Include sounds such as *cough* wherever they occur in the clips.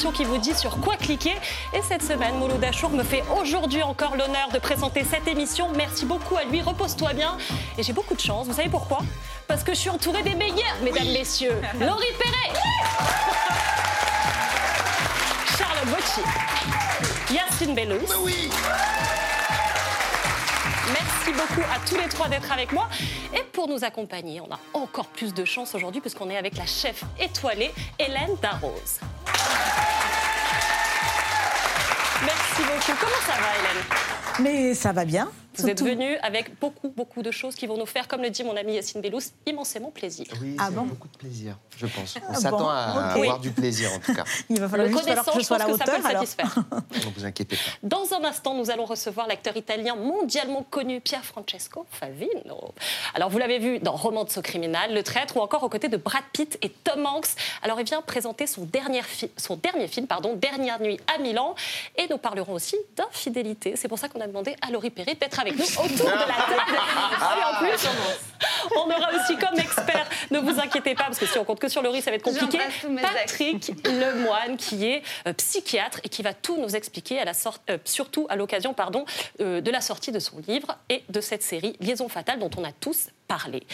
l'émission qui vous dit sur quoi cliquer. Et cette semaine, Molo Dachour me fait aujourd'hui encore l'honneur de présenter cette émission. Merci beaucoup à lui, repose-toi bien. Et j'ai beaucoup de chance, vous savez pourquoi? Parce que je suis entourée des meilleurs, mesdames, messieurs. *laughs* Laurie Perret *laughs* Charlotte Bocci Yacine Bellous Merci beaucoup à tous les trois d'être avec moi. Et pour nous accompagner, on a encore plus de chance aujourd'hui puisqu'on est avec la chef étoilée Hélène Darroze. Comment ça va Hélène? Mais ça va bien. Vous êtes venue avec beaucoup, beaucoup de choses qui vont nous faire, comme le dit mon ami Yacine Bellous, immensément plaisir. Oui, Ah bon beaucoup de plaisir, je pense. On Ah s'attend bon, à avoir du plaisir en tout cas. *laughs* Il va falloir Le juste falloir connaissant, que je je sois à la que ça peut hauteur. le alors. satisfaire. *laughs* Ne vous inquiétez pas. Dans un instant, nous allons recevoir l'acteur italien mondialement connu Pier Francesco Favino. Alors, vous l'avez vu dans Romanzo Criminal, Le Traître, ou encore aux côtés de Brad Pitt et Tom Hanks. Alors, il vient présenter son dernier, fi- son dernier film, pardon, Dernière nuit à Milan. Et nous parlerons aussi d'infidélité. C'est pour ça qu'on a demandé à Laurie Perry d'être avec nous autour de la table. Ah, et en plus, on aura aussi comme expert, ne vous inquiétez pas, parce que si on compte que sur Laurie, ça va être compliqué. Patrick Lemoine, qui est euh, psychiatre et qui va tout nous expliquer, à la sorte, euh, surtout à l'occasion pardon, euh, de la sortie de son livre et de cette série Liaison fatale dont on a tous parlé.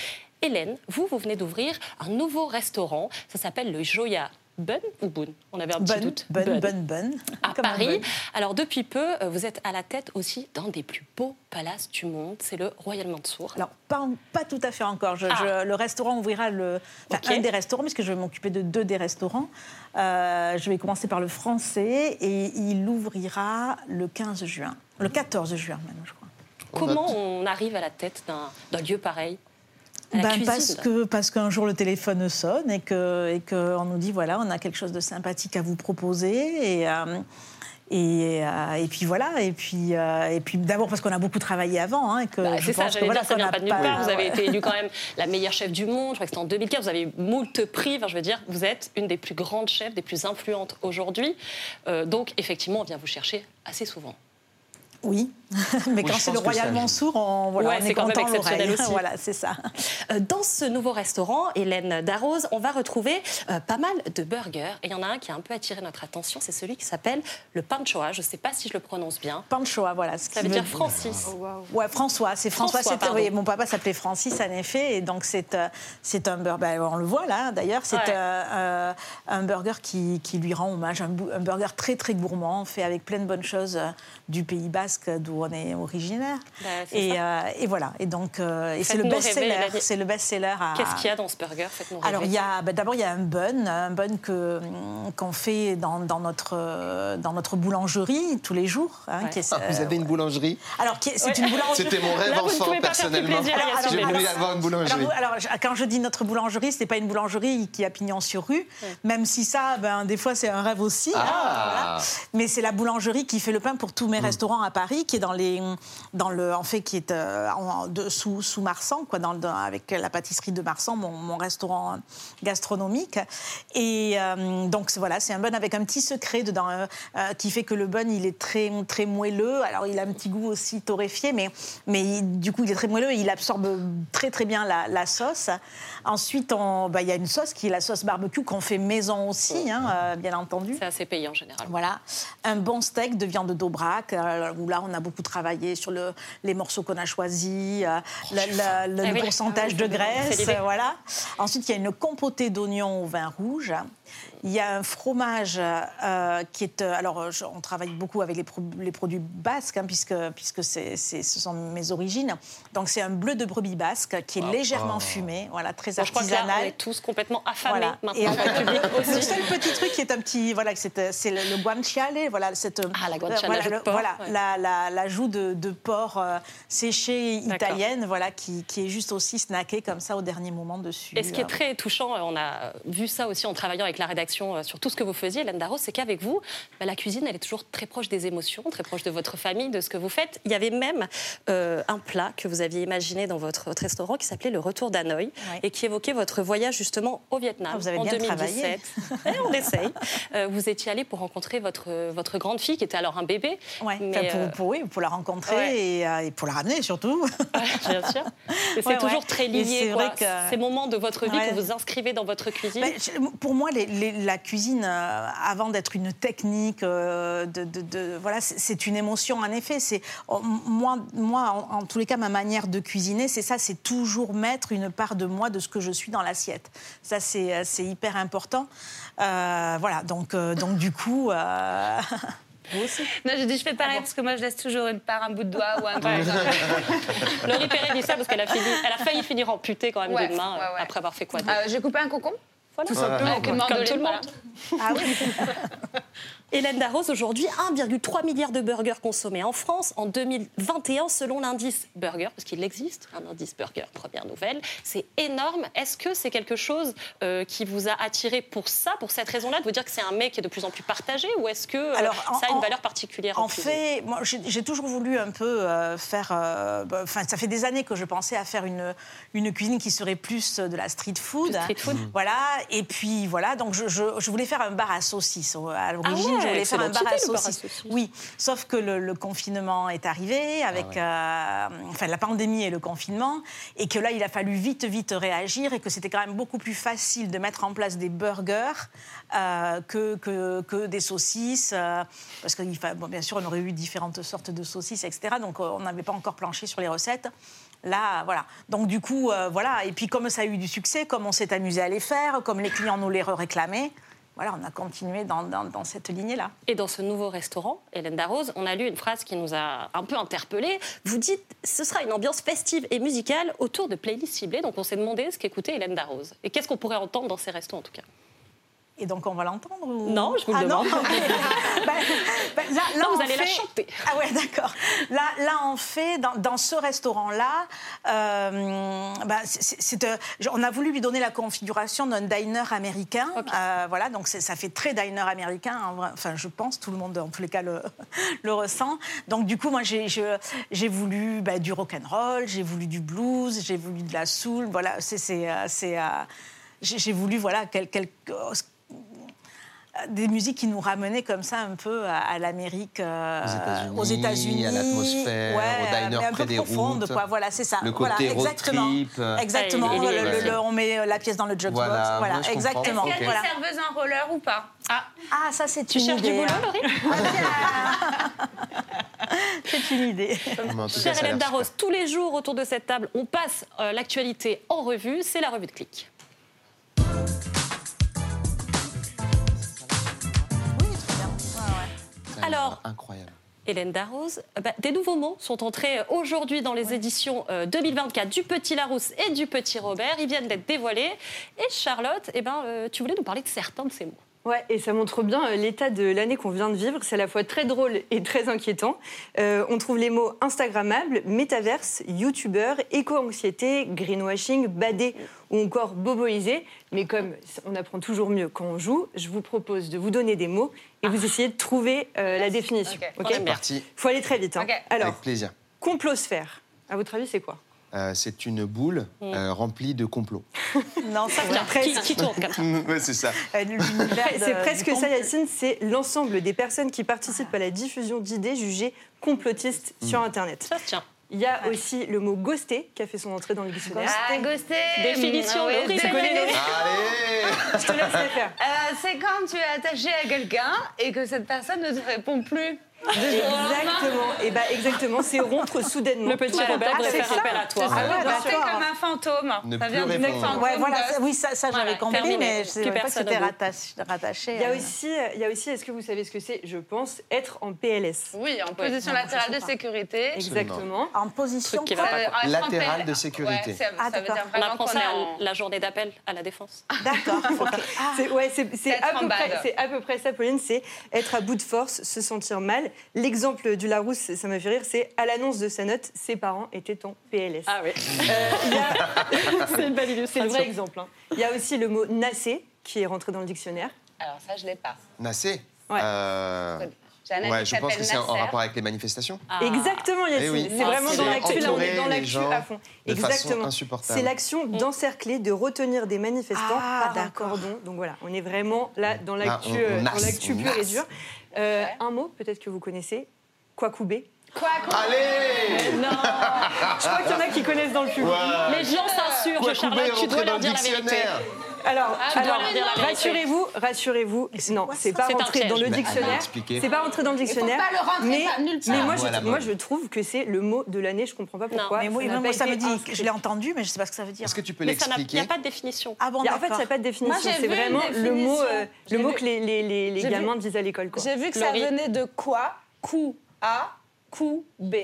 Hélène, vous, vous venez d'ouvrir un nouveau restaurant, ça s'appelle le Joya Bun ou Boon On avait un petit doute. bonne, bonne, bonne. À Comme un Paris. bun. Alors depuis peu, euh, vous êtes à la tête aussi d'un des plus beaux palaces du monde, c'est le Royal Mansour. Alors, pas, tout à fait encore. Je- Ah. je- le restaurant ouvrira le, enfin, Ok. un des restaurants, puisque je vais m'occuper de deux des restaurants. Euh, je vais commencer par le français et il ouvrira le 15 juin. Le 14 juin même, je crois. Comment on arrive à la tête d'un d'un lieu pareil? À la Ben, cuisine parce que parce qu'un jour le téléphone sonne et que et que on nous dit voilà on a quelque chose de sympathique à vous proposer et euh, et, euh, et puis voilà et puis euh, et puis d'abord parce qu'on a beaucoup travaillé avant hein, que Bah, c'est ça, j'allais voilà, dire, ça vient pas de nulle part. Vous avez été élue quand *laughs* même la meilleure chef du monde. Je crois que c'était en 2015. Vous avez eu moult prix. Enfin, je veux dire, vous êtes une des plus grandes chefs, des plus influentes aujourd'hui. Euh, donc, effectivement, on vient vous chercher assez souvent. Oui, *laughs* mais quand c'est le Royal. Mansour, on, voilà, Ouais, on c'est est quand même content exceptionnel aussi. voilà, c'est ça. Euh, Dans ce nouveau restaurant, Hélène Darroze, on va retrouver euh, pas mal de burgers. Et il y en a un qui a un peu attiré notre attention. C'est celui qui s'appelle le panchoa. Je ne sais pas si je le prononce bien. Panchoa, voilà. Ce Ça veut veut dire Francis. Ouais, François, c'est François. François, oui, mon papa s'appelait Francis, en effet, et donc c'est euh, c'est un burger. ben, on le voit là, d'ailleurs, c'est Ouais. euh, un burger qui, qui lui rend hommage, un, un burger très très gourmand, fait avec plein de bonnes choses du Pays Basque, d'où on est originaire. Bah, et, euh, et voilà. Et donc, euh, c'est le best-seller. C'est le best-seller. à- Qu'est-ce qu'il y a dans ce burger? Alors, il y a, ben, d'abord, il y a un bun, un bun que, qu'on fait dans, dans notre, euh, dans notre boulangerie tous les jours. hein, Ouais. qui est, Ah, vous euh, avez une boulangerie? Alors, c'est Ouais. une boulangerie. C'était mon rêve Là, enfant, personnellement. J'ai voulu avoir une boulangerie. Alors, quand je dis notre boulangerie, c'est pas une boulangerie qui a pignon sur rue, même si ça, ben, des fois, c'est un rêve aussi. hein, Ah. voilà. Mais c'est la boulangerie qui fait le pain pour tous mes restaurants à Paris, qui est dans les, dans le, en fait, qui est euh, en- de- sous, sous Marsan, quoi, dans, avec la pâtisserie de Marsan, mon, mon restaurant gastronomique. Et euh, donc voilà, c'est un bun avec un petit secret dedans, euh, qui fait que le bun, il est très, très moelleux. Alors il a un petit goût aussi torréfié, mais, mais il- du coup il est très moelleux et il absorbe très très bien la, la sauce. Ensuite, bah, il y a une sauce qui est la sauce barbecue qu'on fait maison aussi, hein, bien entendu. C'est assez payant en général. Voilà, un bon steak de viande d'Aubrac, où là on a beaucoup travaillé sur le, les morceaux qu'on a choisis, euh, le, le- le Ah oui. pourcentage Ah oui, de graisse, voilà. Ensuite il y a une compotée d'oignons au vin rouge. Il y a un fromage euh, qui est. euh, alors, je- on travaille beaucoup avec les, pro- les produits basques, hein, puisque, puisque c'est, c'est- ce sont mes origines. Donc, c'est un bleu de brebis basque qui est légèrement fumé, voilà, très Bon, je crois que là, artisanal. on est tous complètement affamés Voilà. maintenant. Et *laughs* le seul petit truc qui est un petit, voilà, c'est, c'est le, le guanciale, voilà, cette, Ah, la guanciale, voilà, la joue de le- porc, voilà, ouais. la, la- la joue de, de porc euh, séchée D'accord. italienne, voilà, qui, qui est juste aussi snackée comme ça au dernier moment dessus. Et ce qui est Euh, très touchant, on a vu ça aussi en travaillant avec la rédaction, euh, sur tout ce que vous faisiez, Hélène Darros, c'est qu'avec vous, bah, la cuisine, elle est toujours très proche des émotions, très proche de votre famille, de ce que vous faites. Il y avait même euh, un plat que vous aviez imaginé dans votre, votre restaurant qui s'appelait le Retour d'Hanoï et qui évoquait votre voyage justement au Vietnam Ah, vous avez en bien 2017. Eh, on essaye. Euh, vous étiez allé pour rencontrer votre, votre grande fille qui était alors un bébé. Ouais, Mais, enfin, pour, pour- oui, pour la rencontrer ouais. et, euh, et pour la ramener surtout. *laughs* Bien sûr. C'est toujours très lié. c'est Ces moments de votre vie que vous inscrivez dans votre cuisine. Pour moi, les- les- la cuisine, euh, avant d'être une technique, euh, de, de- de- voilà, c'est- une émotion en effet. C'est oh, moi, moi, en, en tous les cas, ma manière de cuisiner, c'est ça, c'est toujours mettre une part de moi, de ce que je suis dans l'assiette. Ça, c'est euh, hyper important. Euh, voilà, donc, euh, donc du coup. euh, *laughs* aussi. Non, j'ai dit je fais Ah pareil parce que moi je laisse toujours une part, un bout de doigt ou un *laughs* truc. Laurie Perret dit ça parce qu'elle a, failli finir amputée quand même Ouais, d'une main ouais, ouais. après avoir fait quoi Euh, j'ai coupé un concombre. Voilà. Tout simplement. Une Comme tout le monde. Ah oui. *laughs* Hélène Darroze, aujourd'hui, 1,3 milliard de burgers consommés en France en 2021 selon l'indice burger, parce qu'il existe un indice burger, première nouvelle. C'est énorme. Est-ce que c'est quelque chose euh, qui vous a attiré pour ça, pour cette raison-là, de vous dire que c'est un mec qui est de plus en plus partagé, ou est-ce que euh, Alors, en- ça a une valeur particulière en, En fait, moi, j'ai toujours voulu un peu euh, faire. bah, Enfin, ça fait des années que je pensais à faire une, une cuisine qui serait plus de la street food. Street food. Voilà. Et puis voilà. Donc je, je- je voulais faire un bar à saucisses au- à l'origine. ouais, je voulais faire un bar à saucisses. Oui. Sauf que le, le confinement est arrivé avec, euh, enfin, la pandémie et le confinement, et que là, il a fallu vite, vite réagir, et que c'était quand même beaucoup plus facile de mettre en place des burgers euh, que, que, que des saucisses, euh, parce que bon, bien sûr, on aurait eu différentes sortes de saucisses, etc. Donc, on n'avait pas encore planché sur les recettes. Là, voilà. Donc, du coup, euh, voilà. Et puis, comme ça a eu du succès, comme on s'est amusé à les faire, comme les clients nous les réclamaient, voilà, on a continué dans, dans- cette lignée-là. Et dans ce nouveau restaurant, Hélène Darroze, on a lu une phrase qui nous a un peu interpellés. Vous dites ce sera une ambiance festive et musicale autour de playlists ciblées. Donc on s'est demandé ce qu'écoutait Hélène Darroze. Et qu'est-ce qu'on pourrait entendre dans ces restos en tout cas? Et donc on va l'entendre ou... Non, je vous le ah, demande. *laughs* Non *laughs* Ben, ben, là, là, Non, vous allez la chanter. Ah ouais, d'accord. Là, là, on fait dans, dans ce restaurant-là. euh, ben, c'est- euh, on a voulu lui donner la configuration d'un diner américain. Ok. Euh, voilà, donc ça fait très diner américain. Enfin, je pense, tout le monde en tous les cas le, *laughs* le ressent. Donc du coup, moi, j'ai j'ai voulu ben, du rock and roll, j'ai voulu du blues, j'ai voulu de la soul. Voilà, c'est c'est, c'est, j'ai j'ai voulu voilà quel- quel- des musiques qui nous ramenaient comme ça un peu à, à l'Amérique, euh, Aux États-Unis, États-Unis, à l'atmosphère, au diner mais un près peu des profonde, routes, quoi. Voilà, c'est ça. le voilà, côté road exactement, trip, euh. Le- le- le- on met la pièce dans le jukebox. Voilà, Voilà, exactement. Est-ce qu'il y a Voilà. des serveuses en roller ou pas? Ah, Ah, ça c'est tu une cherches du idée. boulot, hein. Laurie? *laughs* C'est une idée. Chère Hélène. Darroze, tous les jours autour de cette table, on passe euh, l'actualité en revue. C'est la revue de clic. Alors- incroyable. Hélène Darroze, euh, bah, des nouveaux mots sont entrés euh, aujourd'hui dans les éditions euh, 2024 du Petit Larousse et du Petit Robert. Ils viennent d'être dévoilés. Et Charlotte, eh ben, euh, tu voulais nous parler de certains de ces mots. Ouais, et ça montre bien euh, l'état de l'année qu'on vient de vivre. C'est à la fois très drôle et très inquiétant. Euh, on trouve les mots Instagrammable, métaverse, youtubeur, éco-anxiété, greenwashing, badé ou encore boboisé. Mais comme on apprend toujours mieux quand on joue, je vous propose de vous donner des mots et vous essayez de trouver euh, la définition. Ok. ok On aime bien. Parti, faut aller très vite. hein. Alors, avec plaisir. complosphère. À votre avis, c'est quoi? Euh, c'est une boule Mm. euh, remplie de complots. *laughs* Non, ça Tiens, qui, qui tourne comme ça *laughs* ouais, c'est ça. *laughs* de- C'est presque ça, Yacine. C'est l'ensemble des personnes qui participent à la diffusion d'idées jugées complotistes sur Internet. Ça se tient. Il y a aussi le mot ghosté qui a fait son entrée dans le dictionnaire. Ah, ghosté Définition, Ah c'est tu connais les- Allez Je te laisse la faire. Euh, C'est quand tu es attaché à quelqu'un et que cette personne ne te répond plus. Exactement. Et bah exactement, c'est rompre soudainement. Le petit Ouais, Robert ah, devrait c'est faire ça. appel à toi. C'est ça, Ah ouais, ghosté d'accord. comme un fantôme. Ne ça vient du mec répondre. fantôme. Ouais, voilà, ça- oui, ça, ça j'avais Voilà, compris, terminé. mais je Plus savais pas que c'était rattaché. rattaché, Il y a euh. aussi, il y a aussi, est-ce que vous savez ce que c'est Je pense être en PLS. Oui, en position non, latérale de sécurité. Exactement. En position. Truc qui quoi. va pas, Ça veut- être en Latéral PL. de sécurité. Ouais, ça, Ah, ça veut dire vraiment qu'on ça est en... la journée d'appel à la défense. D'accord. *laughs* Ah, C'est c'est c'est c'est à peu près ça, Pauline. C'est être à bout de force, se sentir mal. L'exemple du Larousse, ça m'a fait rire. C'est à l'annonce de sa note, ses parents étaient en PLS. Ah oui. Euh, a- *laughs* C'est une belle C'est le vrai exemple. hein. Il y a aussi le mot nasser qui est rentré dans le dictionnaire. Alors ça, je l'ai pas. Nassé? Ouais. Euh, Ouais, je pense que c'est en rapport avec les manifestations. Ah. Exactement, Yacine. Eh oui. C'est vraiment dans l'actu, là, on est dans l'actu à fond. de Exactement. insupportable. C'est l'action d'encercler, de retenir des manifestants Ah, par un cordon. Donc voilà, on est vraiment là dans l'actu euh, dans l'actu pure et dure. Euh, Un mot, peut-être que vous connaissez, Kwakoubé. Quoi, quoi Allez Non, Je crois qu'il y en a qui connaissent dans le public. les gens s'insurgent, Quoi, Charlotte, tu dois leur le dire la vérité. Alors, vérité. rassurez-vous, rassurez-vous. Non, quoi c'est pas rentré dans le Bah, dictionnaire. C'est pas rentré dans le dictionnaire. pas le rentrer mais, moi, Ah, je, moi, mode. je trouve que c'est le mot de l'année. Je comprends pas pourquoi. Mais moi, Ça moi, me dit, inscrit. je l'ai entendu, mais je sais pas ce que ça veut dire. Est-ce que tu peux Mais ça n'a- il n'y l'expliquer a pas de définition. Ah bon, Il a- en fait, d'accord. ça n'a pas de définition. Moi, C'est vraiment le mot, euh, le mot que les, gamins disent à l'école. J'ai vu que ça venait de quoi? Coup A, coup B.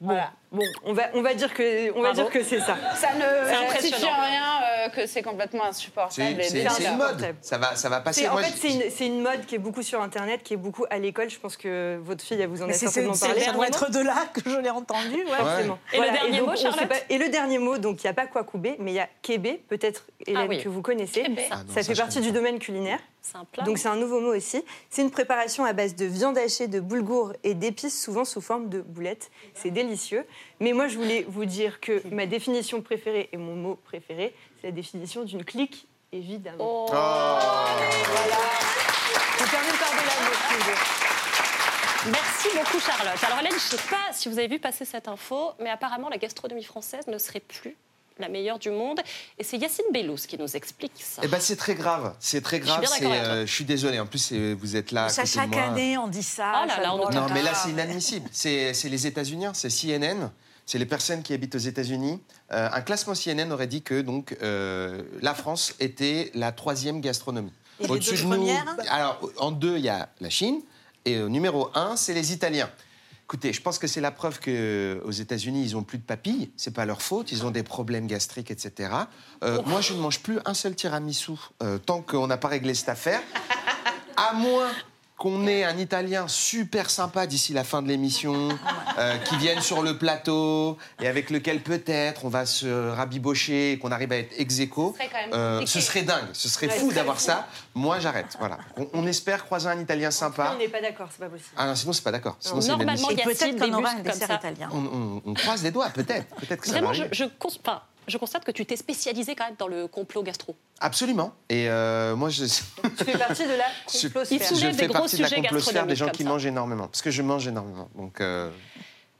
Voilà. Bon, on va, on va dire que, on va dire que c'est ça. Ça ne justifie en rien euh, que c'est complètement insupportable. C'est c'est- c'est une mode. Ça va, ça va passer. C'est- en Moi, fait, c'est une, c'est une mode qui est beaucoup sur Internet, qui est beaucoup à l'école. Je pense que votre fille, elle vous en Mais a c'est- c'est- certainement c'est- parlé. doit être de là que je l'ai entendu. ouais. Et le dernier donc, mot, Charlotte pas- Et le dernier mot, donc il n'y a pas Kwakoubé, mais il y a Kébé, peut-être Hélène Ah oui. que vous connaissez. Ah non, ça ça, fait partie du domaine culinaire. C'est un plat. Donc c'est un nouveau mot aussi. C'est une préparation à base de viande hachée, de boulgour et d'épices, souvent sous forme de boulettes. C'est délicieux. Mais moi, je voulais vous dire que ma définition préférée et mon mot préféré, c'est la définition d'une clique, évidemment. Oh. Termine par de les deux. Merci beaucoup, Charlotte. Alors, Hélène, je ne sais pas si vous avez vu passer cette info, mais apparemment, la gastronomie française ne serait plus la meilleure du monde. Et c'est Yacine Bellous qui nous explique ça. Eh ben, c'est très grave. C'est très grave. euh, je suis désolé. En plus, vous êtes là. à Ça, chaque moi. année, on dit ça. Oh là ça- là, on nous Non, mais là, c'est inadmissible. C'est les États-Unis, c'est CNN. C'est les personnes qui habitent aux États-Unis. Euh, un classement CNN aurait dit que donc euh, la France était la troisième gastronomie. Et les deux de nous, alors en deux, il y a la Chine et au numéro un, c'est les Italiens. Écoutez, je pense que c'est la preuve que aux États-Unis, ils ont plus de papilles. C'est pas leur faute. Ils ont des problèmes gastriques, etc. Euh, moi, je ne mange plus un seul tiramisu euh, tant qu'on n'a pas réglé cette affaire. À moins qu'on ait un Italien super sympa d'ici la fin de l'émission, euh, qui vienne sur le plateau et avec lequel peut-être on va se rabibocher et qu'on arrive à être ex aequo. Ce serait Euh, compliqué. ce serait dingue, ce serait Ouais, fou d'avoir ça. Moi, j'arrête. Voilà. On, on espère croiser un Italien sympa. On n'est pas d'accord, c'est pas possible. Ah non, sinon c'est pas d'accord. Normalement, inadmissible. Et Yacine peut-être qu'on aura un dessert italien. on, on- on croise les doigts, peut-être. Peut-être que ça va Vraiment, je, je, enfin, je constate que tu t'es spécialisé quand même dans le complot gastro. Absolument. Et euh, moi, je, Tu fais partie de la *laughs* je, complosphère. Il soulève je des fais gros partie de la sujets complosphère des gens qui ça. mangent énormément. Parce que je mange énormément. Donc, euh,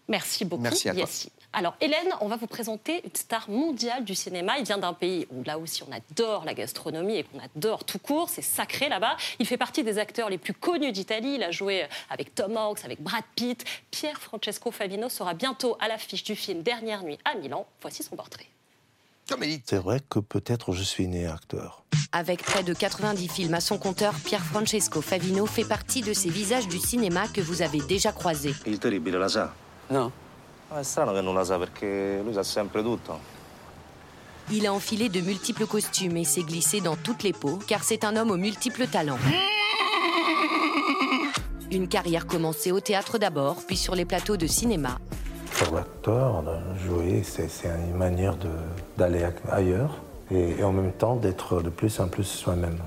Merci beaucoup, Merci à toi. Yacine. Alors, Hélène, on va vous présenter une star mondiale du cinéma. Il vient d'un pays où, là aussi, on adore la gastronomie et qu'on adore tout court. C'est sacré là-bas. Il fait partie des acteurs les plus connus d'Italie. Il a joué avec Tom Hanks, avec Brad Pitt. Pierre Francesco Favino sera bientôt à l'affiche du film Dernière nuit à Milan. Voici son portrait. Comme. C'est vrai que peut-être je suis né acteur. Avec près de 90 films à son compteur, Pier Francesco Favino fait partie de ces visages du cinéma que vous avez déjà croisés. Il terribile la sa? No. Ma È strano che non la sa perché lui sa sempre tutto. Il a enfilé de multiples costumes et s'est glissé dans toutes les peaux, car c'est un homme aux multiples talents. Une carrière commencée au théâtre d'abord, puis sur les plateaux de cinéma. L'acteur, de jouer, c'est une manière d'aller ailleurs et, et en même temps d'être de plus en plus soi-même.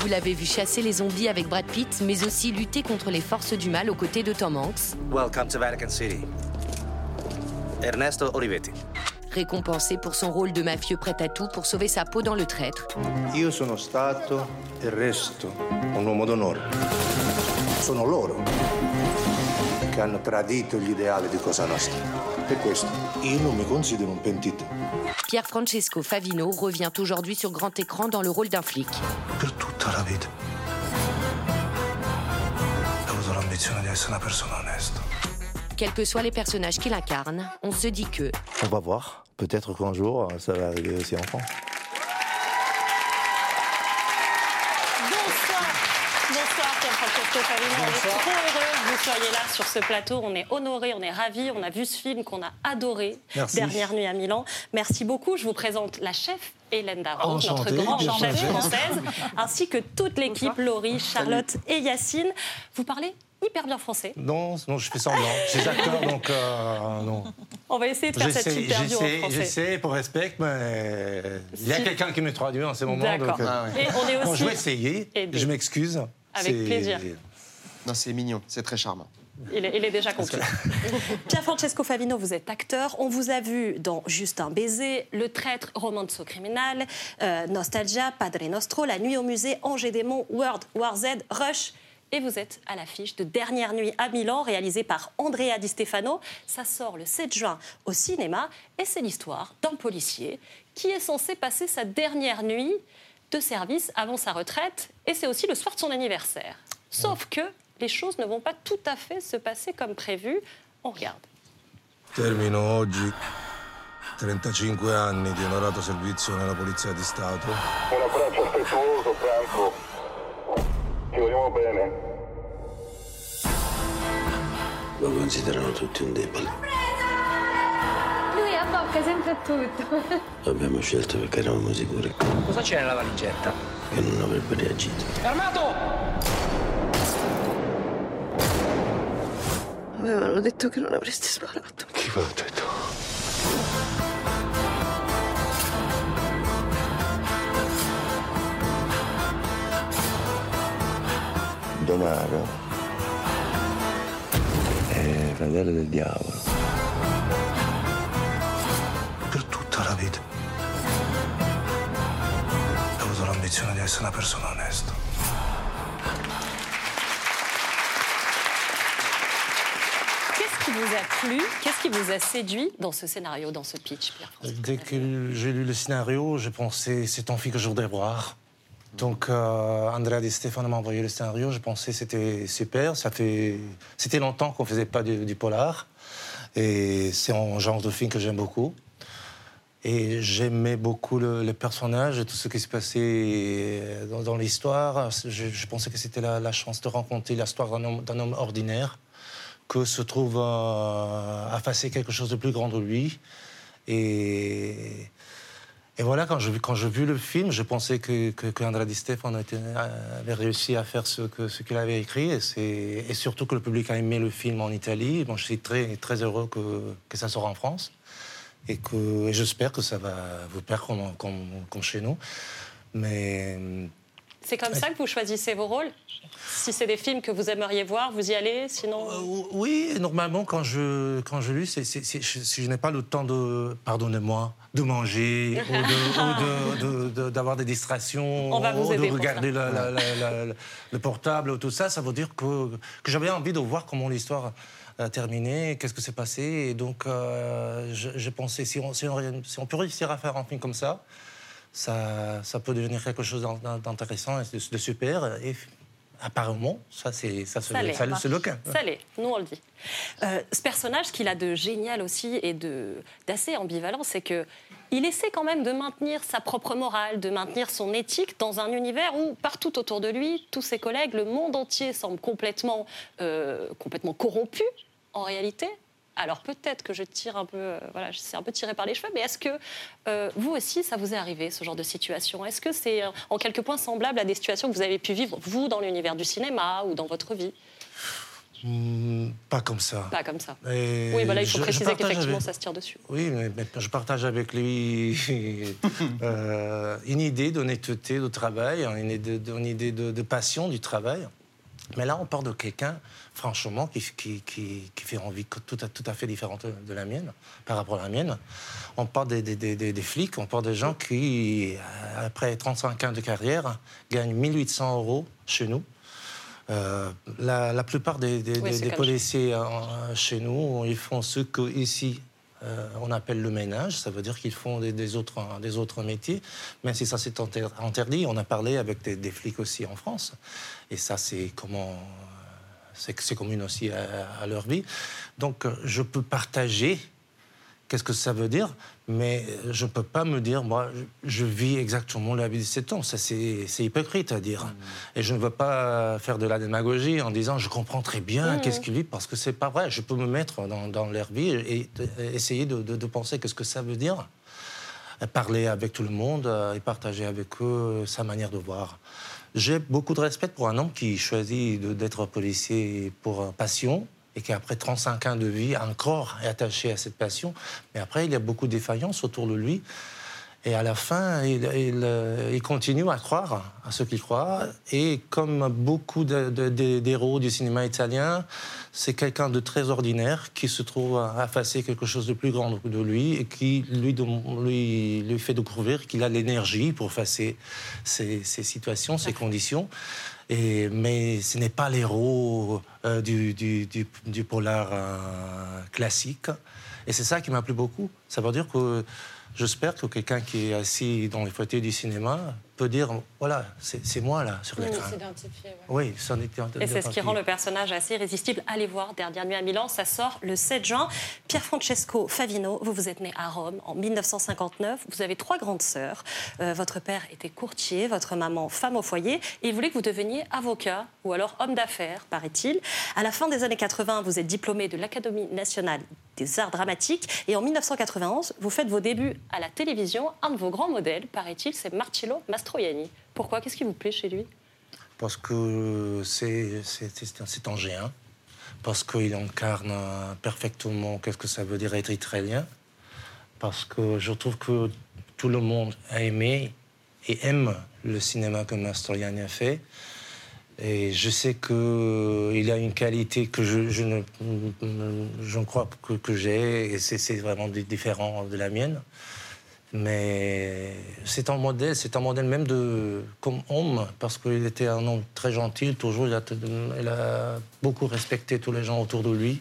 Vous l'avez vu chasser les zombies avec Brad Pitt, mais aussi lutter contre les forces du mal aux côtés de Tom Hanks. Welcome to Vatican City. Ernesto Olivetti. Récompensé pour son rôle de mafieux prêt à tout pour sauver sa peau dans le traître. Io sono stato e resto un uomo d'onore. Sono loro che hanno tradito gli ideali di Cosa Nostra. Per questo io non mi considero un pentito. Pier Francesco Favino revient aujourd'hui sur grand écran dans le rôle d'un flic. Per tutta la vita ho avuto l'ambizione di essere una persona onesta. Quels que soient les personnages qu'il incarne, on se dit que On va voir. Peut-être qu'un jour, ça va arriver aussi en France. Bonsoir. Bonsoir, Pierre Francesco Favino. On est trop heureux que vous soyez là sur ce plateau. On est honorés, on est ravis. On a vu ce film qu'on a adoré, Merci. Dernière nuit à Milan. Merci beaucoup. Je vous présente la chef Hélène Darroze, notre grande chef française, ainsi que toute l'équipe, Laurie, Charlotte et Yacine. Vous parlez hyper bien français. Non, non, je fais semblant. Je suis acteur, *laughs* donc euh, non. On va essayer de faire cette interview en français. j'essaie pour respect, mais il y a Si- quelqu'un qui me traduit en ce moment. D'accord. Donc, euh, Ah ouais. Et on est bon, aussi je vais essayer. aider. Je m'excuse. Avec C'est- plaisir. Non, c'est mignon, c'est très charmant. Il est, il est déjà compris. *laughs* Pierre Francesco Favino, vous êtes acteur. On vous a vu dans Juste un baiser, Le traître, Romanzo criminal, euh, Nostalgia, Padre Nostro, La nuit au musée, Angers Démon, World War Z, Rush. Et vous êtes à l'affiche de Dernière nuit à Milan, réalisé par Andrea Di Stefano. Ça sort le 7 juin au cinéma. Et c'est l'histoire d'un policier qui est censé passer sa dernière nuit de service avant sa retraite. Et c'est aussi le soir de son anniversaire. Sauf que les choses ne vont pas tout à fait se passer comme prévu. On regarde. Termino oggi 35 anni di onorato servizio nella Polizia di Stato. Un abbraccio affettuoso, Franco. Ci vogliamo bene? Lo considerano tutti un debole. Abbocca sempre a tutto. *laughs* L'abbiamo scelto perché eravamo sicuri Cosa c'è nella valigetta? che non avrebbe reagito. Armato! Avevano detto che non avresti sparato. Chi ve l'ha detto? Donaro è fratello del diavolo. L'ambizione di essere una persona onesta. Qu'est-ce qui vous a plu? Qu'est-ce qui vous a séduit dans ce scénario, dans ce pitch, Pierre Dès que j'ai lu le scénario, j'ai pensé c'est ton fille que je voudrais voir. Donc euh, Andrea Di Stefano m'a envoyé le scénario, je pensais c'était super. Ça fait c'était longtemps qu'on faisait pas du, du polar et c'est un genre de film que j'aime beaucoup. Et j'aimais beaucoup le, les personnages tout ce qui se passait dans, dans l'histoire. Je, je pensais que c'était la, chance de rencontrer l'histoire d'un homme, ordinaire que se trouve euh, à passer quelque chose de plus grand de lui. Et, voilà, quand vu, quand j'ai vu le film, je pensais que, que, que Andrea Di Stefano était- avait réussi à faire ce, que, qu'il avait écrit. Et, surtout que le public a aimé le film en Italie. Je suis très, heureux que, que ça sort en France. Et, que, et j'espère que ça va vous plaire comme, comme, comme chez nous. Mais C'est comme ça que vous choisissez vos rôles? Si c'est des films que vous aimeriez voir, vous y allez Sinon. Oui, normalement, quand je, quand je lis, c'est, c'est- c'est- je- si je n'ai pas le temps de, pardonnez-moi, de manger ou, de- ou de- de- de- d'avoir des distractions, On va vous ou de regarder ça. la- la- la- la- le portable ou tout ça, ça veut dire que, que j'avais envie de voir comment l'histoire terminé, qu'est-ce que s'est passé. Et donc, euh, je pensais, si on, si, on, peut réussir à faire un film comme ça, ça, ça peut devenir quelque chose d'in- d'intéressant et de, super. Apparemment, ça, c'est, ça, se- Ça le cas. Ça l'est, nous on le dit. Euh, ce personnage qu'il a de génial aussi et de d'assez ambivalent, c'est que il essaie quand même de maintenir sa propre morale, de maintenir son éthique dans un univers où partout autour de lui, tous ses collègues, le monde entier semble complètement euh, complètement corrompu en réalité. Alors peut-être que je tire un peu, euh, voilà, je suis un peu tiré par les cheveux, mais est-ce que euh, vous aussi, ça vous est arrivé ce genre de situation? Est-ce que c'est euh, en quelque point semblable à des situations que vous avez pu vivre vous dans l'univers du cinéma ou dans votre vie? Hmm, pas comme ça. Pas comme ça. Et Oui, voilà, il faut je- préciser qu'effectivement, avec- ça se tire dessus. Oui, mais, mais je partage avec lui *laughs* euh, une idée d'honnêteté de travail, une idée, de, une idée de, de passion du travail. Mais là, on parle de quelqu'un, franchement, qui, qui, qui, qui fait une vie tout à, tout à fait différente de la mienne, par rapport à la mienne. On parle des, des, des, des- flics, on parle des gens qui, euh, après 35 ans de carrière, gagnent 1800 euros chez nous. Euh, la, la plupart des, des- Oui, policiers euh, chez nous, ils font ce qu'ici on appelle le ménage. Ça veut dire qu'ils font des, autres, des autres métiers. Même si ça c'est inter- interdit, on a parlé avec des, flics aussi en France. Et ça, c'est comment. C'est c'est commun aussi à, à leur vie. Donc, euh, je peux partager qu'est-ce que ça veut dire, mais je ne peux pas me dire, moi, je, vis exactement la vie de cet homme. Ça, c'est hypocrite à dire. Et je ne veux pas faire de la démagogie en disant, je comprends très bien Mhm. qu'est-ce qu'ils vivent, parce que c'est pas vrai. Je peux me mettre dans, dans leur vie et, et essayer de, de- de penser qu'est-ce que ça veut dire. Parler avec tout le monde euh, et partager avec eux sa manière de voir. J'ai beaucoup de respect pour un homme qui choisit d'être policier pour euh, passion et qui, après 35 ans de vie, encore est attaché à cette passion. Mais après, il y a beaucoup de défaillances autour de lui. Et à la fin, il, euh, continue à croire à ce qu'il croit. Et comme beaucoup d'héros du cinéma italien, c'est quelqu'un de très ordinaire qui se trouve à effacer quelque chose de plus grand de lui et qui lui, fait découvrir qu'il a l'énergie pour effacer ces, ces situations, ces conditions. Mais ce n'est pas l'héros euh, du polar euh, classique. Et c'est ça qui m'a plu beaucoup. Ça veut dire que j'espère que quelqu'un qui est assis dans les fauteuils du cinéma peut dire voilà, c'est moi là sur l'écran. Oui, c'en est Et c'est ce qui rend le personnage assez irrésistible. Allez voir Dernière nuit à Milan, ça sort le 7 juin. Pier Francesco Favino, vous vous êtes né à Rome en 1959. Vous avez trois grandes sœurs. Euh, votre père était courtier, votre maman femme au foyer. Et il voulait que vous deveniez avocat ou alors homme d'affaires, paraît-il. À la fin des années 80, vous êtes diplômé de l'Académie nationale des arts dramatiques. Et en 1991, vous faites vos débuts à la télévision. Un de vos grands modèles, paraît-il, c'est Marcello Pourquoi? Qu'est-ce qui vous plaît chez lui? Parce que c'est géant. Parce qu'il incarne parfaitement qu'est-ce que ça veut dire être italien. Parce que je trouve que tout le monde a aimé et aime le cinéma que Mastroianni a fait. Et je sais qu'il a une qualité que je, je ne, crois que, que j'ai, et c'est vraiment di- différent de la mienne. Mais c'est un modèle, c'est un modèle même de, comme homme, parce qu'il était un homme très gentil, toujours, il a, beaucoup respecté tous les gens autour de lui.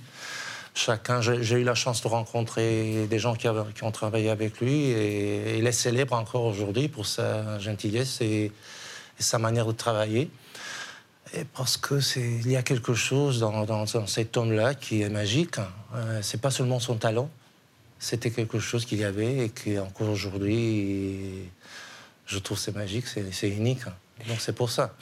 Chacun, j'ai eu la chance de rencontrer des gens qui, ont travaillé avec lui, et il est célèbre encore aujourd'hui pour sa gentillesse et, sa manière de travailler. Et parce que c'est, il y a quelque chose dans, cet homme-là qui est magique. Euh, c'est pas seulement son talent, c'était quelque chose qu'il y avait et qui encore aujourd'hui, je trouve c'est magique, c'est, unique. Donc c'est pour ça.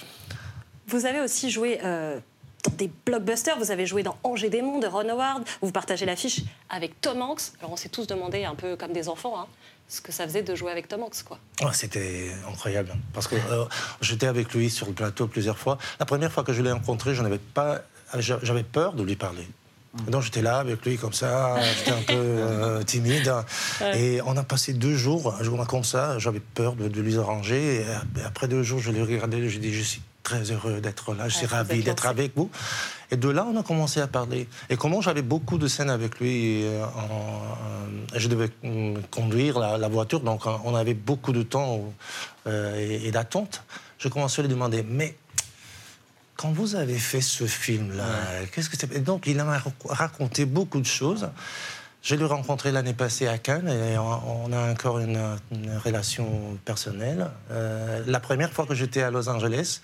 Vous avez aussi joué euh, dans des blockbusters. Vous avez joué dans Angers Démon de Ron Howard. Vous partagez l'affiche avec Tom Hanks. Alors on s'est tous demandé, un peu comme des enfants, hein, ce que ça faisait de jouer avec Tom Hanks, quoi. C'était incroyable parce que euh, j'étais avec lui sur le plateau plusieurs fois. La première fois que je l'ai rencontré, je n'avais pas, j'avais peur de lui parler. Donc j'étais là avec lui comme ça, j'étais un peu *laughs* euh, timide. Et on a passé deux jours, un jour comme ça, j'avais peur de, de lui arranger. Et après deux jours, je l'ai regardé, je lui ai dit, je suis très heureux d'être là, je suis Ouais, ravi d'être avec vous. Et de là, on a commencé à parler. Et comment j'avais beaucoup de scènes avec lui, euh, en- euh, je devais hum, conduire la, la voiture, donc euh, on avait beaucoup de temps euh, et, et d'attente. Je commençais à lui demander, mais quand vous avez fait ce film-là, qu'est-ce que c'est? Donc, il m'a rac- raconté beaucoup de choses. Je l'ai rencontré l'année passée à Cannes et on a encore une, une relation personnelle. Euh, la première fois que j'étais à Los Angeles,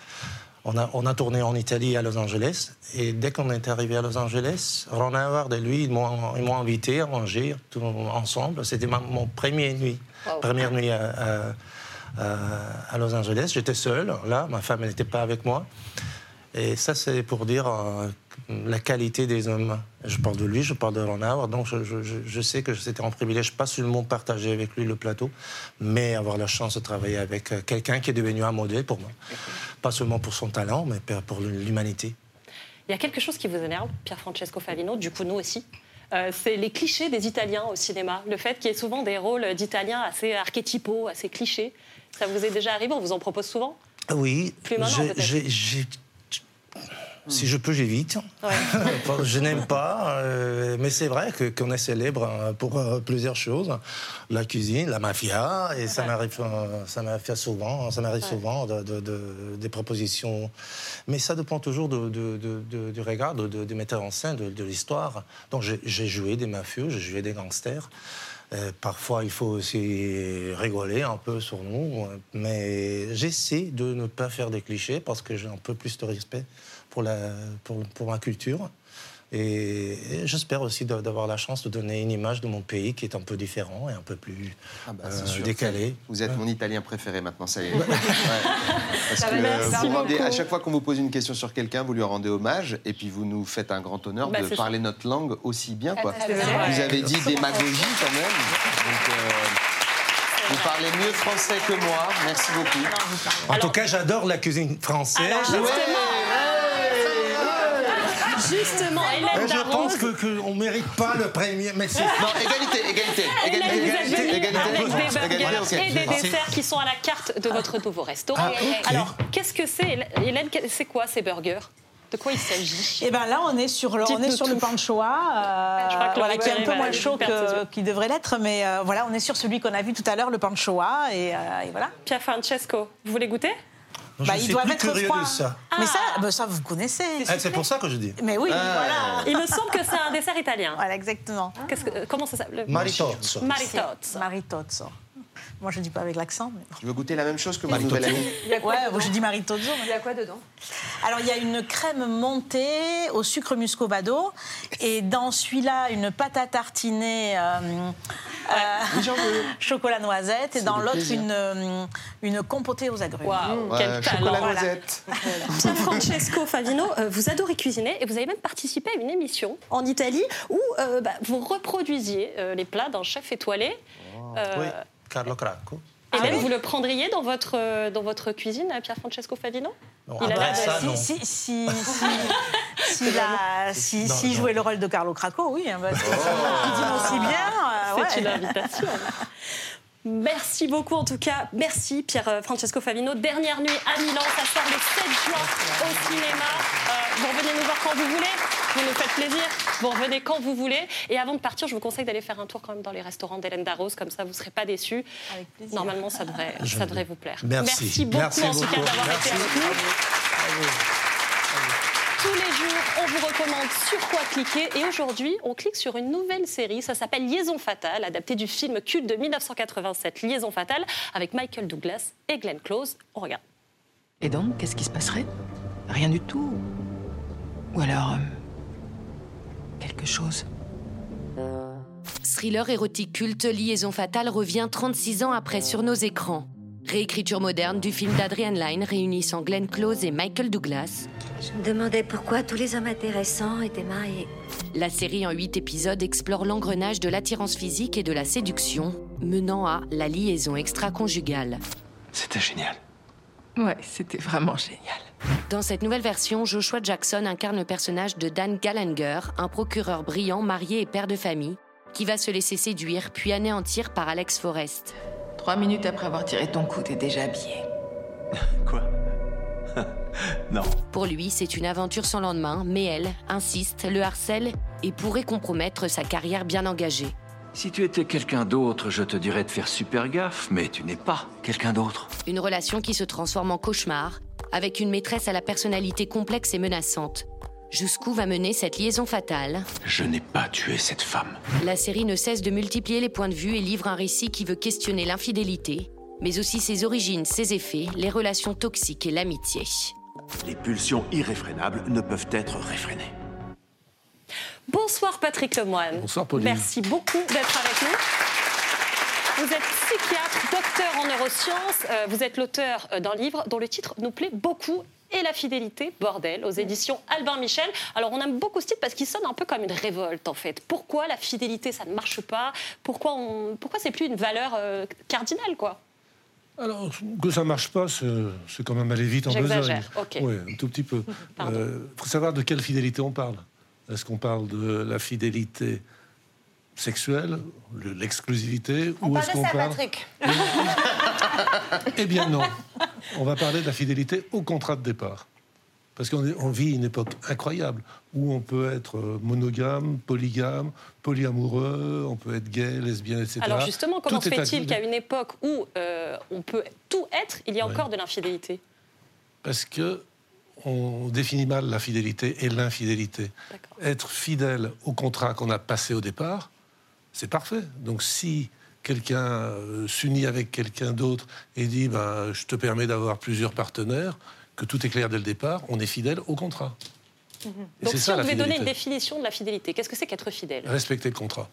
on a, on a tourné en Italie à Los Angeles. Et dès qu'on est arrivé à Los Angeles, Ron Howard et lui, ils m'ont ils m'ont invité à manger tout ensemble. C'était ma- mon premier nuit, Wow. première nuit à, à- Los Angeles. J'étais seul, là, ma femme n'était pas avec moi. Et ça, c'est pour dire euh, la qualité des hommes. Je parle de lui, je parle de Ron Howard, donc je, je- je- je sais que c'était un privilège, pas seulement partager avec lui le plateau, mais avoir la chance de travailler avec euh, quelqu'un qui est devenu un modèle pour moi. Pas seulement pour son talent, mais pour- l'humanité. Il y a quelque chose qui vous énerve, Pier Francesco Favino, du coup nous aussi. Euh, c'est les clichés des Italiens au cinéma. Le fait qu'il y ait souvent des rôles d'Italiens assez archétypaux, assez clichés. Ça vous est déjà arrivé? On vous en propose souvent? Oui, Plus maintenant, j'ai- peut-être. j'ai- j'ai- si je peux, j'évite. *laughs* Je n'aime pas, euh, mais c'est vrai que- qu'on est célèbre euh, pour euh, plusieurs choses. La cuisine, la mafia, et ça m'arrive, euh, ça m'arrive souvent, ça m'arrive souvent de, de- de- des propositions. Mais ça dépend toujours du regard, du metteur en scène, de, l'histoire. Donc j'ai- joué des mafieux, j'ai joué des gangsters. Euh, parfois, il faut aussi rigoler un peu sur nous, mais j'essaie de ne pas faire des clichés parce que j'ai un peu plus de respect pour, la, pour, pour ma culture. Et, et j'espère aussi d'avoir la chance de donner une image de mon pays qui est un peu différent et un peu plus bah, euh, décalé. Vous êtes mon italien préféré maintenant, ça y est. *laughs* Ouais. Parce Ça que euh, vous rendez, à chaque fois qu'on vous pose une question sur quelqu'un, vous lui rendez hommage et puis vous nous faites un grand honneur Bah, de parler notre langue aussi bien. Quoi. Vous avez dit démagogie quand même. Donc, euh, Vous parlez mieux français que moi. Merci beaucoup. En tout cas, j'adore la cuisine française. Alors, justement, Hélène je pense que qu'on ne mérite pas le premier, mais c'est... Non, égalité, égalité, Hélène, vous êtes égalité, égalité, avec des égalité, burgers et des desserts qui sont à la carte de votre nouveau restaurant. Ah. Alors, qu'est-ce que c'est, Hélène C'est quoi ces burgers? De quoi il s'agit? Et ben là, on est sur le, on est sur le panchoa, euh, Je crois que voilà, qui est un peu moins chaud que- qu'il devrait l'être, mais euh, voilà, on est sur celui qu'on a vu tout à l'heure, le panchoa, et, euh, et voilà. Pierre Francesco, vous voulez goûter? Je Bah, suis ils doivent plus être curieux froids. de ça. Mais ça, bah, ça vous connaissez. Ah, c'est pour ça que je dis. Mais oui, Ah. voilà. Il me semble que c'est un dessert italien. Voilà, exactement. Que- comment ça s'appelle? Maritozzo. Maritozzo. Maritozzo. Moi, je dis pas avec l'accent. Mais... Tu veux goûter la même chose que ma nouvelle amie Ouais, je dis Maritozzo. mais- Il y a quoi dedans Alors, il y a une crème montée au sucre muscovado et dans celui-là, une pâte à tartiner euh, euh, *laughs* chocolat noisette et dans l'autre, une, euh, une compotée aux agrumes. Waouh, Ouais, quel chocolat talent noisette. *laughs* Pierre Francesco Favino, euh, vous adorez cuisiner et vous avez même participé à une émission en Italie où euh, bah, vous reproduisiez euh, les plats d'un chef étoilé. Euh, Oui, Carlo Cracco. Hélène, oui vous le prendriez dans votre, euh, dans votre cuisine, à Pierre Francesco Favino Non, Il après ça, si, non. si, si, *laughs* si, si, la- si- Non, si non. jouait le rôle de Carlo Cracco, oui, hein, parce que aussi bien. euh, C'est ouais. une invitation. Merci beaucoup en tout cas. Merci Pierre euh, Francesco Favino. Dernière nuit à Milan, ça sort le 7 juin au cinéma. Euh, vous revenez nous voir quand vous voulez. Vous nous faites plaisir. Vous revenez quand vous voulez. Et avant de partir, je vous conseille d'aller faire un tour quand même dans les restaurants d'Hélène Darroze. Comme ça, vous ne serez pas déçus. Avec plaisir. Normalement, ça devrait, ça devrait vous plaire. Merci. beaucoup Merci en tout cas d'avoir été avec nous. Tous les jours, on vous recommande sur quoi cliquer. Et aujourd'hui, on clique sur une nouvelle série. Ça s'appelle Liaison fatale, adaptée du film culte de 1987, Liaison fatale, avec Michael Douglas et Glenn Close. On regarde. Et donc, qu'est-ce qui se passerait? Rien du tout? Ou alors... euh, quelque chose Thriller érotique culte Liaison fatale revient 36 ans après sur nos écrans. Réécriture moderne du film d'Adrian Lyne réunissant Glenn Close et Michael Douglas. Je me demandais pourquoi tous les hommes intéressants étaient mariés. La série en 8 épisodes explore l'engrenage de l'attirance physique et de la séduction, menant à la liaison extra-conjugale. C'était génial. Ouais, c'était vraiment génial. Dans cette nouvelle version, Joshua Jackson incarne le personnage de Dan Gallagher, un procureur brillant, marié et père de famille, qui va se laisser séduire puis anéantir par Alex Forrest. Trois minutes après avoir tiré ton coup, t'es déjà habillé. *laughs* Quoi? *laughs* Non. Pour lui, c'est une aventure sans lendemain, mais elle insiste, le harcèle et pourrait compromettre sa carrière bien engagée. Si tu étais quelqu'un d'autre, je te dirais de faire super gaffe, mais tu n'es pas quelqu'un d'autre. Une relation qui se transforme en cauchemar, avec une maîtresse à la personnalité complexe et menaçante. Jusqu'où va mener cette liaison fatale? Je n'ai pas tué cette femme. La série ne cesse de multiplier les points de vue et livre un récit qui veut questionner l'infidélité, mais aussi ses origines, ses effets, les relations toxiques et l'amitié. Les pulsions irréfrénables ne peuvent être réfrénées. Bonsoir Patrick Lemoine. Bonsoir, Pauline. Merci beaucoup d'être avec nous. Vous êtes psychiatre, docteur en neurosciences. Euh, vous êtes l'auteur euh, d'un livre dont le titre nous plaît beaucoup. Et la fidélité, bordel, aux éditions Albin Michel. Alors on aime beaucoup ce titre parce qu'il sonne un peu comme une révolte en fait. Pourquoi la fidélité ça ne marche pas? Pourquoi on... pourquoi c'est plus une valeur euh, cardinale quoi? Alors, que ça marche pas, c'est quand même aller vite en besogne. J'exagère, ok. Oui, un tout petit peu. *laughs* Il faut savoir de quelle fidélité on parle. Est-ce qu'on parle de la fidélité sexuelle, l'exclusivité, On ou parle est-ce de qu'on ça, parle Patrick. *laughs* Eh bien non. On va parler de la fidélité au contrat de départ. Parce qu'on vit une époque incroyable où on peut être euh, monogame, polygame, polyamoureux, on peut être gay, lesbienne, etc. Alors justement, comment se fait-il qu'à une époque où euh, on peut tout être, il y a encore de l'infidélité? Parce que on définit mal la fidélité et l'infidélité. Être fidèle au contrat qu'on a passé au départ, c'est parfait. Donc si quelqu'un euh, s'unit avec quelqu'un d'autre et dit ben, je te permets d'avoir plusieurs partenaires, que tout est clair dès le départ, on est fidèle au contrat. Et Donc si ça on devait donner une définition de la fidélité, qu'est-ce que c'est qu'être fidèle? Respecter le contrat.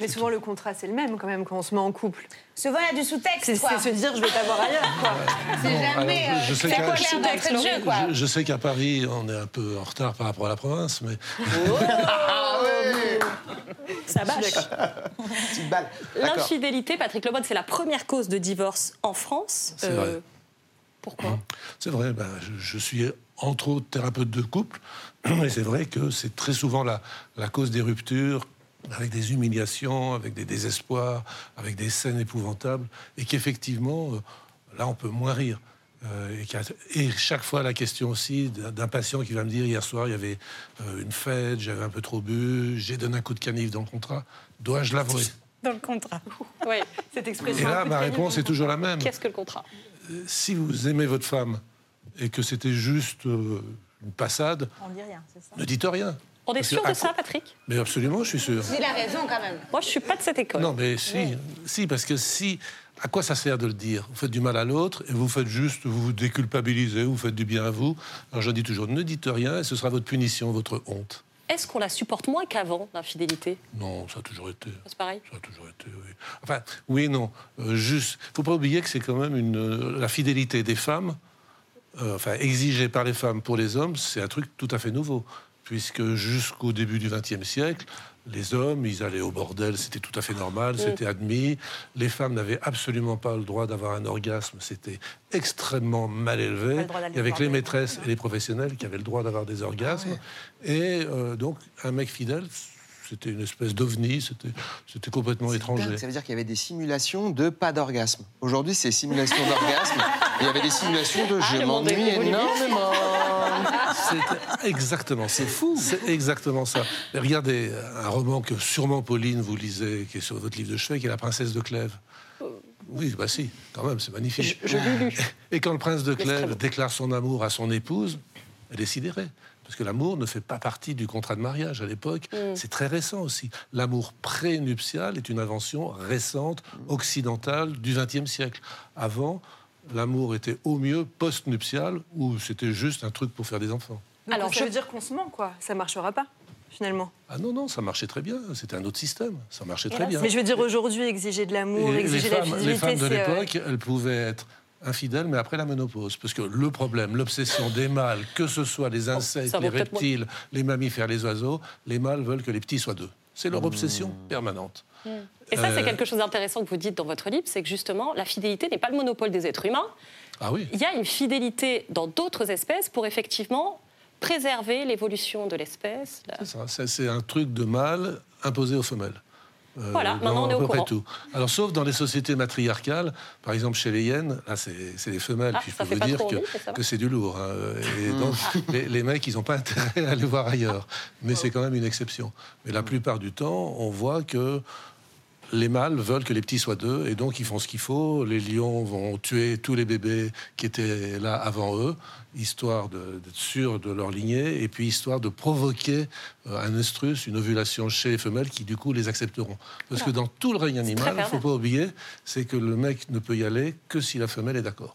Mais souvent, le contrat, c'est le même quand même quand on se met en couple. Souvent, il y a du sous-texte. C'est se dire, je vais t'avoir ailleurs. Quoi. C'est jamais. alors, euh, je sais quoi d'entrée de jeu, quoi. Je, je sais qu'à Paris, on est un peu en retard par rapport à la province, mais *laughs* Ça bâche. *laughs* Petite balle. D'accord. L'infidélité, Patrick Lebon, c'est la première cause de divorce en France. C'est vrai. Pourquoi? C'est vrai, ben, je, je suis entre autres thérapeute de couple, *clears throat* et c'est vrai que c'est très souvent la, la cause des ruptures, avec des humiliations, avec des désespoirs, avec des scènes épouvantables, et qu'effectivement, euh, là, on peut moins rire. Euh, et, a- et chaque fois, la question aussi d'un patient qui va me dire hier soir, il y avait euh, une fête, j'avais un peu trop bu, j'ai donné un coup de canif dans le contrat, dois-je l'avouer? Dans le contrat. Oui, cette Et expression. là, un peu ma réponse est toujours la même. Qu'est-ce que le contrat? Si vous aimez votre femme et que c'était juste euh, une passade, On dit rien, c'est ça. ne dites rien. On est sûr de ça, Patrick? Mais absolument, je suis sûr. Il a raison quand même. Moi, je suis pas de cette école. Non, mais si, si, parce que si, à quoi ça sert de le dire? Vous faites du mal à l'autre et vous faites juste, vous vous déculpabilisez, vous faites du bien à vous. Alors je dis toujours, ne dites rien et ce sera votre punition, votre honte. Est-ce qu'on la supporte moins qu'avant, l'infidélité? Non, ça a toujours été. C'est pareil? Ça a toujours été, oui. Enfin, oui non. Euh, juste, faut pas oublier que c'est quand même une, euh, la fidélité des femmes, euh, enfin, exigée par les femmes pour les hommes, c'est un truc tout à fait nouveau. Puisque jusqu'au début du XXe siècle, les hommes, ils allaient au bordel, c'était tout à fait normal, Mm. c'était admis. Les femmes n'avaient absolument pas le droit d'avoir un orgasme, c'était extrêmement mal élevé. Il y avait que les maîtresses et les professionnels qui avaient le droit d'avoir des orgasmes. Et euh, donc, un mec fidèle, c'était une espèce d'ovni, c'était complètement étranger. Ça veut dire qu'il y avait des simulations de pas d'orgasme. Aujourd'hui, c'est simulation d'orgasme. *laughs* Il y avait des simulations de je le monde est m'ennuie énormément. C'est exactement, c'est fou. C'est exactement ça. Mais regardez un roman que sûrement Pauline vous lisez, qui est sur votre livre de chevet, qui est La Princesse de Clèves. Oui, bah si, quand même, c'est magnifique. Je- je l'ai lu. Et quand le prince de Clèves déclare son amour à son épouse, elle est sidérée. Parce que l'amour ne fait pas partie du contrat de mariage à l'époque. Mm. C'est très récent aussi. L'amour prénuptial est une invention récente, occidentale, du XXe siècle. Avant, l'amour était au mieux post-nuptial, où c'était juste un truc pour faire des enfants. Alors, ça je- veut dire qu'on se ment, quoi. Ça marchera pas, finalement. Ah non, non, ça marchait très bien. C'était un autre système. Ça marchait très bien. Mais je veux dire, aujourd'hui, exiger de l'amour, Et les exiger la femmes, fidélité, les femmes de euh, l'époque, elles pouvaient être infidèles, mais après la ménopause. Parce que le problème, l'obsession des mâles, que ce soit les insectes, ça vaut les reptiles, les mammifères, les oiseaux, les mâles veulent que les petits soient deux. C'est leur obsession permanente. Et ça, c'est Euh, quelque chose d'intéressant que vous dites dans votre livre, c'est que justement, la fidélité n'est pas le monopole des êtres humains. Ah oui. Il y a une fidélité dans d'autres espèces pour effectivement préserver l'évolution de l'espèce. C'est ça, ça, c'est un truc de mâle imposé aux femelles. Euh, Voilà, maintenant, on est à au peu près courant. tout. Alors, sauf dans les sociétés matriarcales, par exemple chez les hyènes, là, c'est c'est les femelles. Ah, puis je ça peux fait vous dire trop que, que c'est du lourd. hein. Et donc, *laughs* les, les mecs, ils n'ont pas intérêt à aller voir ailleurs. Mais c'est quand même une exception. Mais la plupart du temps, on voit que les mâles veulent que les petits soient deux, et donc ils font ce qu'il faut. Les lions vont tuer tous les bébés qui étaient là avant eux, histoire d'être sûr de leur lignée, et puis histoire de provoquer euh, un estrus, une ovulation chez les femelles, qui du coup les accepteront. Parce que dans tout le règne animal, il ne faut pas oublier, c'est que le mec ne peut y aller que si la femelle est d'accord.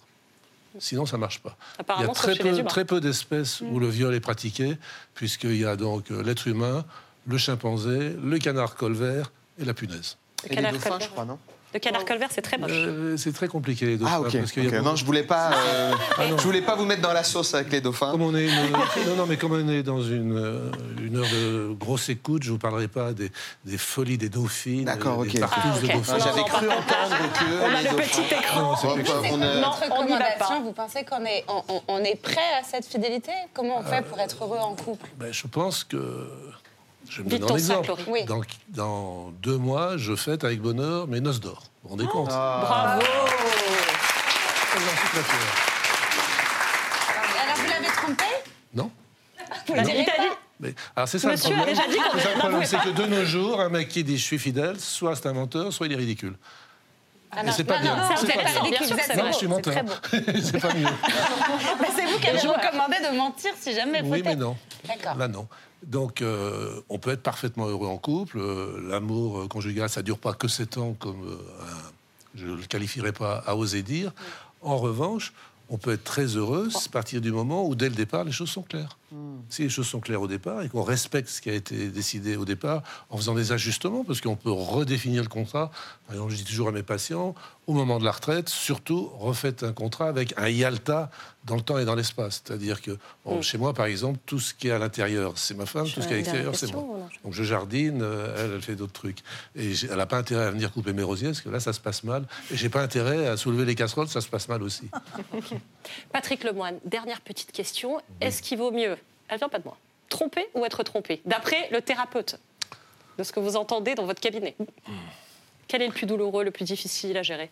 Sinon, ça marche pas. Il y a très peu, humains. très peu d'espèces où le viol est pratiqué, puisqu'il y a donc euh, l'être humain, le chimpanzé, le canard colvert et la punaise. Le canard colvert. non Le canard colvert, c'est très moche. Euh, c'est très compliqué les dauphins. Ah, ok. parce qu'il y a Non, je voulais pas. euh, Ah, non. *laughs* je voulais pas vous mettre dans la sauce avec les dauphins. Comme on est une- non, non, mais comme on est dans une, euh, une heure de grosse écoute, je vous parlerai pas des, des folies des dauphines, D'accord, ok. Ah, ok. de dauphins. Non, J'avais cru entendre que On a le dauphins- petit écran. Non, chose. on a- recommandation, vous pensez qu'on est, on, on- on est prêt à cette fidélité? Comment on fait pour être heureux en couple? Ben, je pense que. Je me Vite donner un sac, exemple. Oui. Dans, dans deux mois, je fête avec bonheur mes noces d'or. Vous vous rendez compte Bravo à fait. Alors vous l'avez trompé Non Vous pas Mais, alors c'est ça Monsieur le problème. C'est que de nos jours, un mec qui dit je suis fidèle, soit c'est un menteur, soit il est ridicule. Ah non, c'est pas non, bien. non, C'est pas pas bien. c'est Non, je suis menteur. *laughs* c'est pas mieux. *laughs* Bah, c'est vous qui avez recommandé de mentir si jamais Oui, mais non. D'accord. Là, non. Donc, euh, on peut être parfaitement heureux en couple. Euh, L'amour euh, conjugal, ça dure pas que 7 ans, comme euh, un- je ne le qualifierais pas à oser dire. En revanche, on peut être très heureux à partir du moment où, dès le départ, les choses sont claires. Si les choses sont claires au départ et qu'on respecte ce qui a été décidé au départ en faisant des ajustements, parce qu'on peut redéfinir le contrat. Par exemple, je dis toujours à mes patients, au moment de la retraite, surtout refaites un contrat avec un IALTA dans le temps et dans l'espace. C'est-à-dire que bon, Mm. chez moi, par exemple, tout ce qui est à l'intérieur, c'est ma femme, tout ce qui est à l'extérieur, c'est moi. Donc je jardine, euh, elle, elle fait d'autres trucs. Et elle n'a pas intérêt à venir couper mes rosiers, parce que là, ça se passe mal. Et j'ai pas intérêt à soulever les casseroles, ça se passe mal aussi. *laughs* Patrick Lemoine, dernière petite question. Est-ce qu'il vaut mieux, elle vient pas de moi, tromper ou être trompé D'après le thérapeute, de ce que vous entendez dans votre cabinet. Quel est le plus douloureux, le plus difficile à gérer?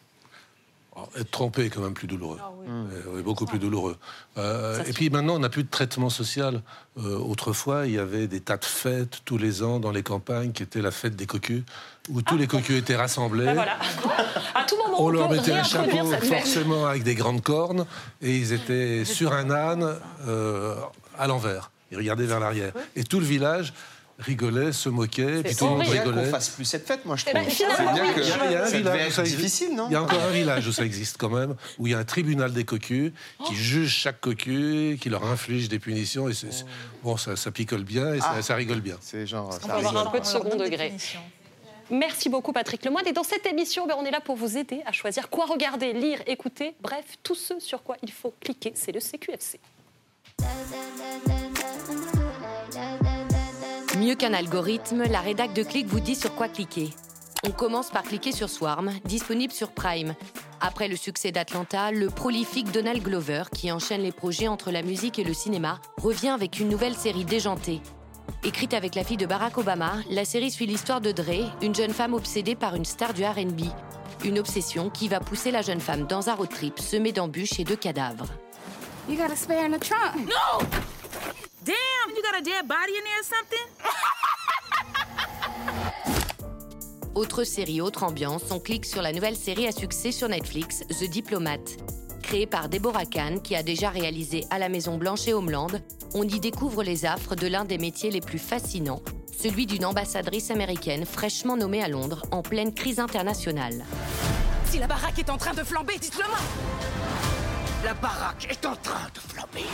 Alors, Être trompé est quand même plus douloureux. Euh, oui, beaucoup plus douloureux. Euh, et puis maintenant, on n'a plus de traitement social. Euh, autrefois, il y avait des tas de fêtes tous les ans dans les campagnes qui étaient la fête des cocus, où tous les cocus étaient rassemblés. Ben voilà. À tout moment, On on, leur mettait un chapeau forcément avec des grandes cornes et ils étaient sur un âne euh, à l'envers. Ils regardaient vers l'arrière. Et tout le village rigolait, se moquait, puis tout le monde rigolait. qu'on fasse plus cette fête, moi je Eh trouve. ben, finalement, bien oui. que Il y a, il y a un ça village devait où être ça existe. difficile, non Il y a encore un village où ça existe quand même, où il y a un tribunal des cocus Oh. qui juge chaque cocu, qui leur inflige des punitions. Et c'est- c'est- bon, ça, ça picole bien et ça, Ah. ça rigole bien. C'est genre. On va avoir un peu de second degré. Merci beaucoup Patrick Lemoine. Et dans cette émission, ben, on est là pour vous aider à choisir quoi regarder, lire, écouter, bref, tout ce sur quoi il faut cliquer. C'est le CQFC. Mieux qu'un algorithme, la rédac de Click vous dit sur quoi cliquer. On commence par cliquer sur Swarm, disponible sur Prime. Après le succès d'Atlanta, le prolifique Donald Glover, qui enchaîne les projets entre la musique et le cinéma, revient avec une nouvelle série déjantée. Écrite avec la fille de Barack Obama, la série suit l'histoire de Dre, une jeune femme obsédée par une star du RB. Une obsession qui va pousser la jeune femme dans un road trip semé d'embûches et de cadavres. You got a spare in the trunk. No! Damn, you got a dead body in there or something? *laughs* Autre série, autre ambiance, on clique sur la nouvelle série à succès sur Netflix, The Diplomat. Créée par Deborah Kahn, qui a déjà réalisé À la Maison Blanche et Homeland, on y découvre les affres de l'un des métiers les plus fascinants, celui d'une ambassadrice américaine fraîchement nommée à Londres en pleine crise internationale. Si la baraque est en train de flamber, dites-le moi! La baraque est en train de flamber.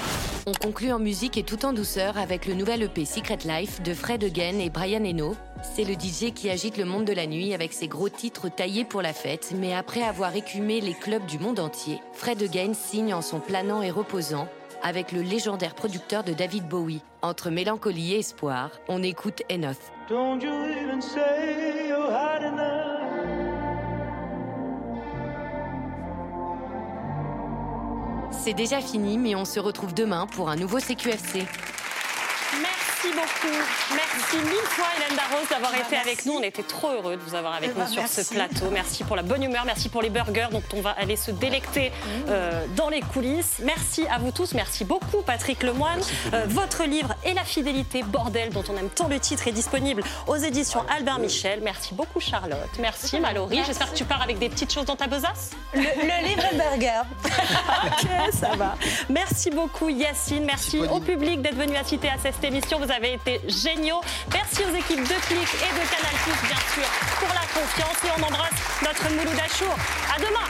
On conclut en musique et tout en douceur avec le nouvel EP Secret Life de Fred Again et Brian Eno. C'est le DJ qui agite le monde de la nuit avec ses gros titres taillés pour la fête, mais après avoir écumé les clubs du monde entier, Fred Again signe en son planant et reposant avec le légendaire producteur de David Bowie. Entre mélancolie et espoir, on écoute Enoth. Don't you even say C'est déjà fini, mais on se retrouve demain pour un nouveau CQFC. Merci beaucoup. Merci mille fois Hélène Darroze d'avoir été avec nous. On était trop heureux de vous avoir avec Eh nous ben, sur ce plateau. Merci pour la bonne humeur, merci pour les burgers dont on va aller se délecter euh, dans les coulisses. Merci à vous tous. Merci beaucoup Patrick Lemoine. Euh, votre livre Et la fidélité, bordel, dont on aime tant le titre, est disponible aux éditions Albert Michel. Merci beaucoup Charlotte. Merci Mallory. J'espère que tu pars avec des petites choses dans ta besace. Le, le livre et burger. *laughs* Ok, ça va. Merci beaucoup Yacine, merci au public d'être venu assister à cette émission. Vous avez été géniaux. Merci aux équipes de Click et de Canal+, bien sûr, pour la confiance. Et on embrasse notre Mouloud Achour. À demain